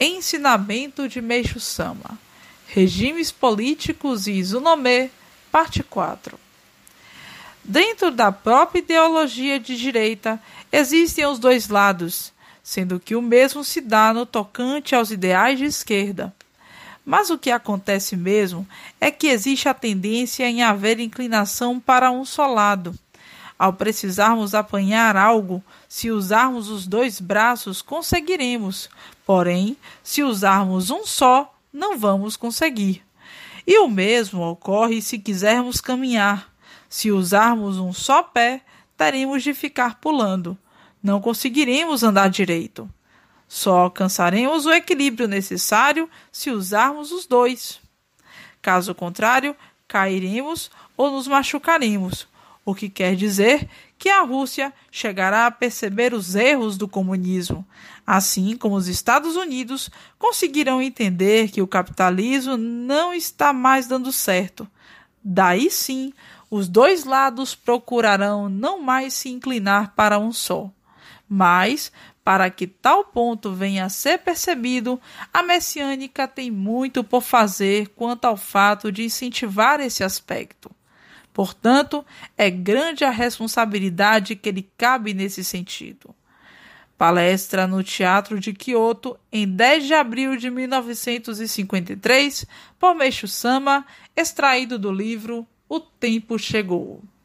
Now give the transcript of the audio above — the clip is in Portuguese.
Ensinamento de Meixo Sama Regimes Políticos e Izunomê, Parte 4 Dentro da própria ideologia de direita existem os dois lados, sendo que o mesmo se dá no tocante aos ideais de esquerda. Mas o que acontece mesmo é que existe a tendência em haver inclinação para um só lado. Ao precisarmos apanhar algo, se usarmos os dois braços, conseguiremos, porém, se usarmos um só, não vamos conseguir. E o mesmo ocorre se quisermos caminhar. Se usarmos um só pé, teremos de ficar pulando. Não conseguiremos andar direito. Só alcançaremos o equilíbrio necessário se usarmos os dois. Caso contrário, cairemos ou nos machucaremos, o que quer dizer que a Rússia chegará a perceber os erros do comunismo, assim como os Estados Unidos conseguirão entender que o capitalismo não está mais dando certo. Daí sim, os dois lados procurarão não mais se inclinar para um só. Mas, para que tal ponto venha a ser percebido, a messiânica tem muito por fazer quanto ao fato de incentivar esse aspecto. Portanto, é grande a responsabilidade que lhe cabe nesse sentido. Palestra no Teatro de Kyoto em 10 de abril de 1953, por Meixo Sama, extraído do livro O Tempo Chegou.